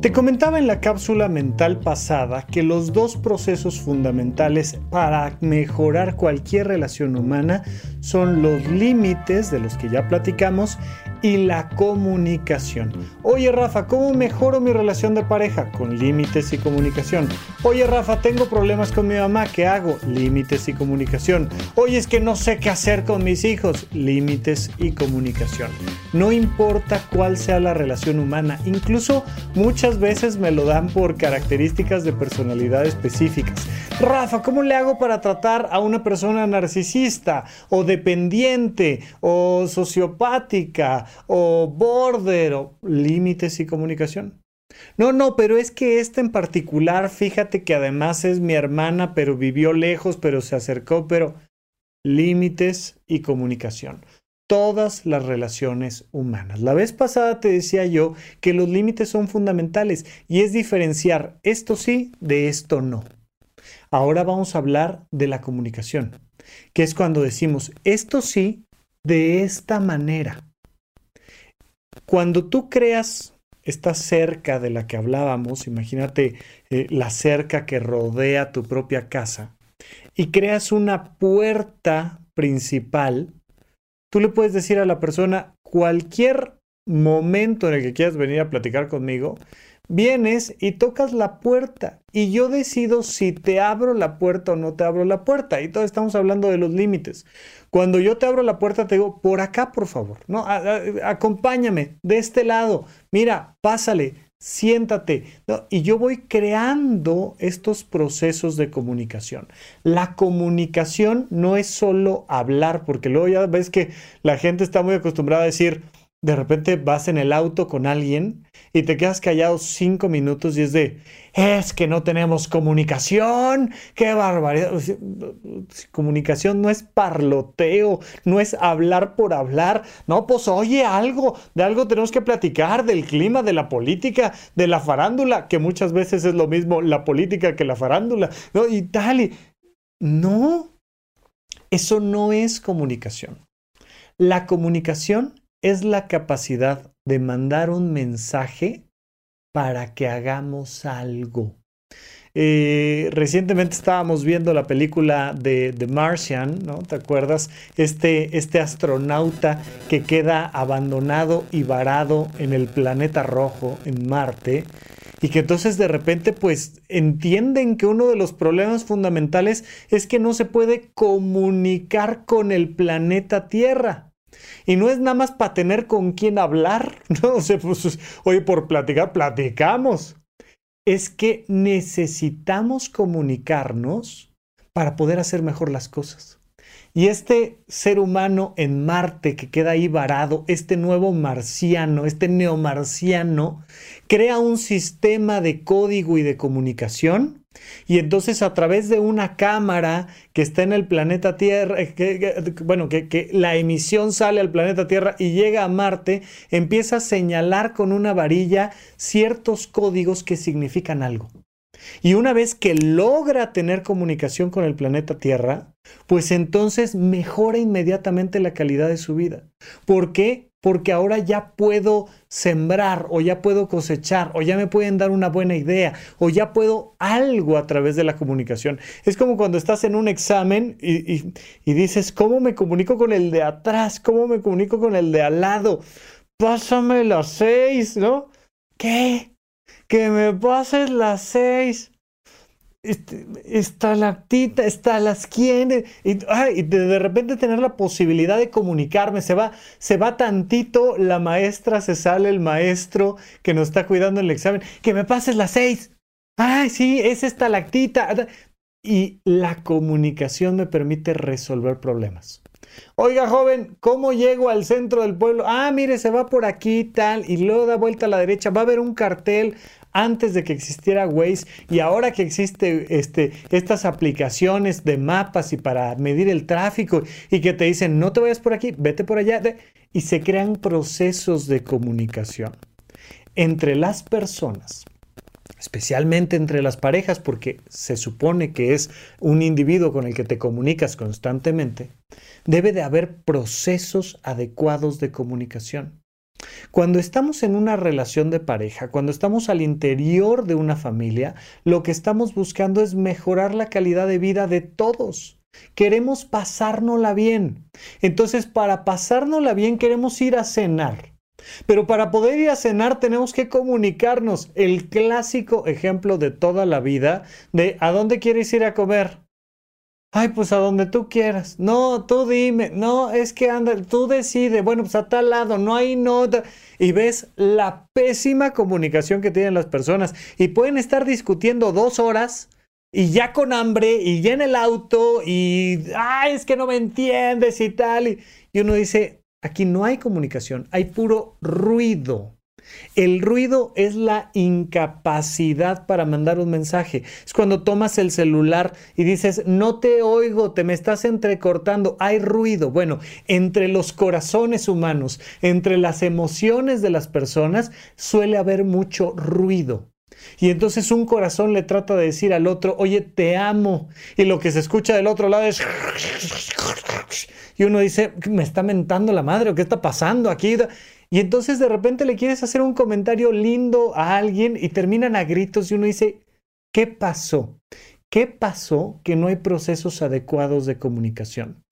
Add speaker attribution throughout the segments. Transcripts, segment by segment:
Speaker 1: Te comentaba en la cápsula mental pasada que los dos procesos fundamentales para mejorar cualquier relación humana son los límites de los que ya platicamos y la comunicación. Oye Rafa, ¿cómo mejoro mi relación de pareja? Con límites y comunicación. Oye Rafa, tengo problemas con mi mamá, ¿qué hago? Límites y comunicación. Oye, es que no sé qué hacer con mis hijos. Límites y comunicación. No importa cuál sea la relación humana, incluso muchas veces me lo dan por características de personalidad específicas. Rafa, ¿cómo le hago para tratar a una persona narcisista o dependiente o sociopática o border o límites y comunicación? No, no, pero es que esta en particular, fíjate que además es mi hermana, pero vivió lejos, pero se acercó, pero límites y comunicación. Todas las relaciones humanas. La vez pasada te decía yo que los límites son fundamentales y es diferenciar esto sí de esto no. Ahora vamos a hablar de la comunicación, que es cuando decimos esto sí de esta manera. Cuando tú creas esta cerca de la que hablábamos, imagínate eh, la cerca que rodea tu propia casa, y creas una puerta principal, tú le puedes decir a la persona cualquier momento en el que quieras venir a platicar conmigo, vienes y tocas la puerta y yo decido si te abro la puerta o no te abro la puerta. Y todo estamos hablando de los límites. Cuando yo te abro la puerta te digo, por acá por favor, no, acompáñame de este lado, mira, pásale, siéntate. Y yo voy creando estos procesos de comunicación. La comunicación no es solo hablar, porque luego ya ves que la gente está muy acostumbrada a decir, de repente vas en el auto con alguien y te quedas callado cinco minutos y es de, es que no tenemos comunicación, qué barbaridad. Comunicación no es parloteo, no es hablar por hablar, no, pues oye algo, de algo tenemos que platicar, del clima, de la política, de la farándula, que muchas veces es lo mismo la política que la farándula, ¿no? Y tal, y no, eso no es comunicación. La comunicación es la capacidad de mandar un mensaje para que hagamos algo. Eh, recientemente estábamos viendo la película de The Martian, ¿no? ¿Te acuerdas? Este, este astronauta que queda abandonado y varado en el planeta rojo, en Marte, y que entonces de repente pues entienden que uno de los problemas fundamentales es que no se puede comunicar con el planeta Tierra. Y no es nada más para tener con quién hablar, ¿no? O sea, pues, oye, por platicar, platicamos. Es que necesitamos comunicarnos para poder hacer mejor las cosas. Y este ser humano en Marte que queda ahí varado, este nuevo marciano, este neomarciano, crea un sistema de código y de comunicación y entonces a través de una cámara que está en el planeta Tierra, eh, bueno, que, que, la emisión sale al planeta Tierra y llega a Marte, empieza a señalar con una varilla ciertos códigos que significan algo. Y una vez que logra tener comunicación con el planeta Tierra, pues entonces mejora inmediatamente la calidad de su vida. ¿Por qué? Porque ahora ya puedo sembrar o ya puedo cosechar o ya me pueden dar una buena idea o ya puedo algo a través de la comunicación. Es como cuando estás en un examen y, dices, ¿cómo me comunico con el de atrás? ¿Cómo me comunico con el de al lado? Pásame las seis, ¿no? ¿Qué? Que me pases las seis este, estalactita, está las y, y de, repente tener la posibilidad de comunicarme, se va, se va tantito, la maestra, se sale el maestro que nos está cuidando el examen, que me pases las seis, ay, sí, es estalactita, y la comunicación me permite resolver problemas. Oiga, joven, ¿cómo llego al centro del pueblo? Ah, mire, se va por aquí, tal, y luego da vuelta a la derecha, va a haber un cartel antes de que existiera Waze y ahora que existe este, estas aplicaciones de mapas y para medir el tráfico y que te dicen no te vayas por aquí, vete por allá y se crean procesos de comunicación entre las personas especialmente entre las parejas, porque se supone que es un individuo con el que te comunicas constantemente, debe de haber procesos adecuados de comunicación. Cuando estamos en una relación de pareja, cuando estamos al interior de una familia, lo que estamos buscando es mejorar la calidad de vida de todos. Queremos pasárnosla bien. Entonces, para pasárnosla bien, queremos ir a cenar. Pero para poder ir a cenar tenemos que comunicarnos. El clásico ejemplo de toda la vida de ¿a dónde quieres ir a comer? Ay, pues a donde tú quieras. No, tú dime. No, es que anda, tú decides. Bueno, pues a tal lado, no hay nota. Y ves la pésima comunicación que tienen las personas. Y pueden estar discutiendo dos horas y ya con hambre y ya en el auto y, ay, es que no me entiendes y tal. Y, y uno dice, aquí no hay comunicación, hay puro ruido. El ruido es la incapacidad para mandar un mensaje. Es cuando tomas el celular y dices, no te oigo, te me estás entrecortando, hay ruido. Bueno, entre los corazones humanos, entre las emociones de las personas, suele haber mucho ruido. Y entonces un corazón le trata de decir al otro, oye, te amo. Y lo que se escucha del otro lado es... Y uno dice, me está mentando la madre, ¿o qué está pasando aquí? Y entonces de repente le quieres hacer un comentario lindo a alguien y terminan a gritos y uno dice, ¿qué pasó? ¿Qué pasó que no hay procesos adecuados de comunicación?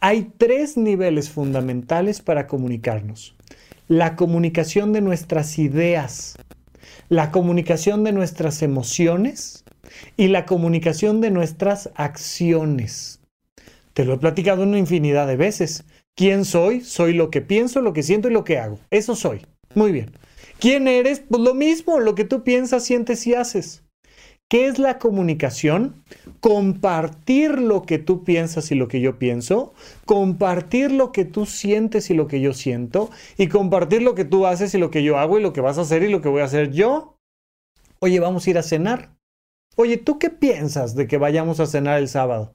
Speaker 1: Hay tres niveles fundamentales para comunicarnos. La comunicación de nuestras ideas, la comunicación de nuestras emociones y la comunicación de nuestras acciones. Te lo he platicado una infinidad de veces. ¿Quién soy? Soy lo que pienso, lo que siento y lo que hago. Eso soy. Muy bien. ¿Quién eres? Pues lo mismo, lo que tú piensas, sientes y haces. ¿Qué es la comunicación? Compartir lo que tú piensas y lo que yo pienso, compartir lo que tú sientes y lo que yo siento, y compartir lo que tú haces y lo que yo hago y lo que vas a hacer y lo que voy a hacer yo. Oye, vamos a ir a cenar. Oye, ¿tú qué piensas de que vayamos a cenar el sábado?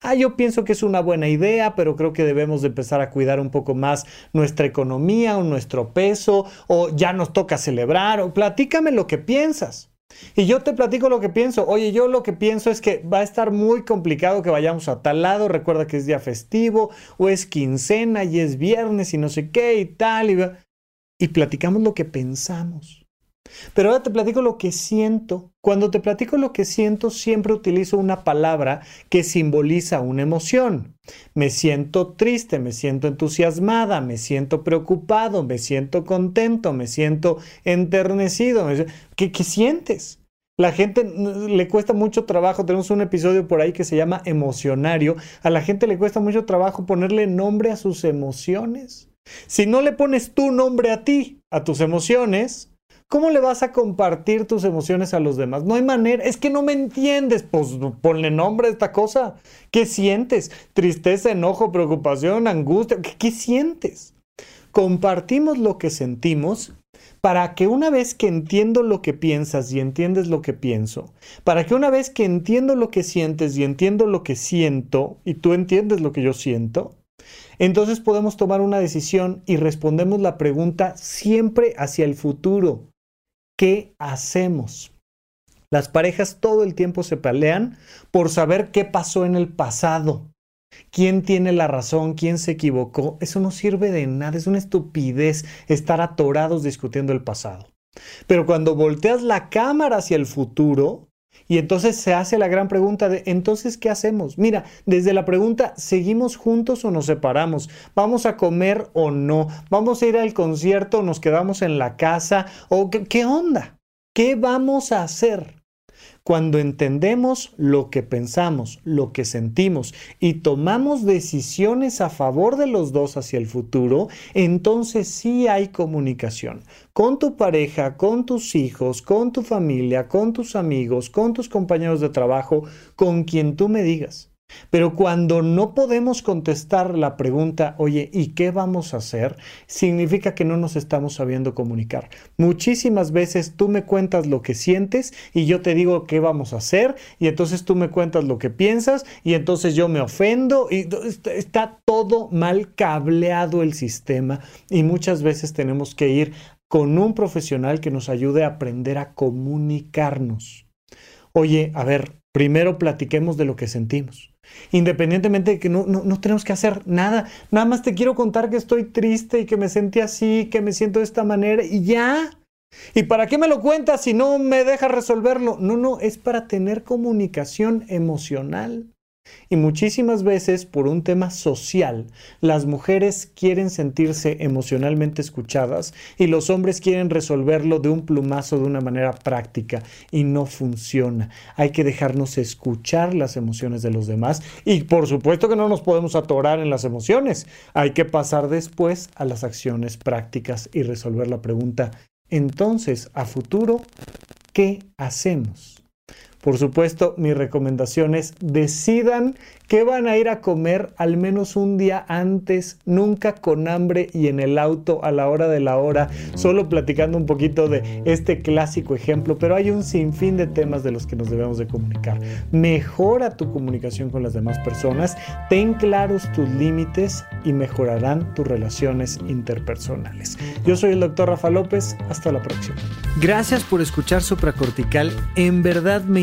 Speaker 1: Ah, yo pienso que es una buena idea, pero creo que debemos de empezar a cuidar un poco más nuestra economía o nuestro peso, o ya nos toca celebrar, o platícame lo que piensas. Y yo te platico lo que pienso. Oye, yo lo que pienso es que va a estar muy complicado que vayamos a tal lado. Recuerda que es día festivo, o es quincena y es viernes y no sé qué y tal. Y, y platicamos lo que pensamos. Pero ahora te platico lo que siento. Cuando te platico lo que siento, siempre utilizo una palabra que simboliza una emoción. Me siento triste, me siento entusiasmada, me siento preocupado, me siento contento, me siento enternecido. ¿Qué, qué sientes? La gente le cuesta mucho trabajo, tenemos un episodio por ahí que se llama emocionario, a la gente le cuesta mucho trabajo ponerle nombre a sus emociones. Si no le pones tu nombre a ti, a tus emociones, ¿Cómo le vas a compartir tus emociones a los demás? No hay manera. Es que no me entiendes. Pues ponle nombre a esta cosa. ¿Qué sientes? Tristeza, enojo, preocupación, angustia. ¿Qué, sientes? Compartimos lo que sentimos para que una vez que entiendo lo que piensas y entiendes lo que pienso, para que una vez que entiendo lo que sientes y entiendo lo que siento y tú entiendes lo que yo siento, entonces podemos tomar una decisión y respondemos la pregunta siempre hacia el futuro. ¿Qué hacemos? Las parejas todo el tiempo se pelean por saber qué pasó en el pasado. ¿Quién tiene la razón? ¿Quién se equivocó? Eso no sirve de nada, es una estupidez estar atorados discutiendo el pasado. Pero cuando volteas la cámara hacia el futuro, y entonces se hace la gran pregunta de, entonces, ¿qué hacemos? Mira, desde la pregunta, ¿seguimos juntos o nos separamos? ¿Vamos a comer o no? ¿Vamos a ir al concierto o nos quedamos en la casa? ¿O qué, qué onda? ¿Qué vamos a hacer? Cuando entendemos lo que pensamos, lo que sentimos y tomamos decisiones a favor de los dos hacia el futuro, entonces sí hay comunicación con tu pareja, con tus hijos, con tu familia, con tus amigos, con tus compañeros de trabajo, con quien tú me digas. Pero cuando no podemos contestar la pregunta, oye, ¿y qué vamos a hacer? Significa que no nos estamos sabiendo comunicar. Muchísimas veces tú me cuentas lo que sientes y yo te digo qué vamos a hacer y entonces tú me cuentas lo que piensas y entonces yo me ofendo y está todo mal cableado el sistema y muchas veces tenemos que ir con un profesional que nos ayude a aprender a comunicarnos. Oye, a ver, primero platiquemos de lo que sentimos. Independientemente de que no, no, tenemos que hacer nada. Nada más te quiero contar que estoy triste y que me sentí así, que me siento de esta manera y ya. ¿Y para qué me lo cuentas si no me dejas resolverlo? No, no, es para tener comunicación emocional. Y muchísimas veces, por un tema social, las mujeres quieren sentirse emocionalmente escuchadas y los hombres quieren resolverlo de un plumazo de una manera práctica y no funciona. Hay que dejarnos escuchar las emociones de los demás y por supuesto que no nos podemos atorar en las emociones. Hay que pasar después a las acciones prácticas y resolver la pregunta. Entonces, a futuro, ¿qué hacemos? Por supuesto, mi recomendación es decidan que van a ir a comer al menos un día antes, nunca con hambre y en el auto a la hora de la hora, solo platicando un poquito de este clásico ejemplo, pero hay un sinfín de temas de los que nos debemos de comunicar. Mejora tu comunicación con las demás personas, ten claros tus límites y mejorarán tus relaciones interpersonales. Yo soy el doctor Rafa López, hasta la próxima. Gracias por escuchar Supracortical, en verdad me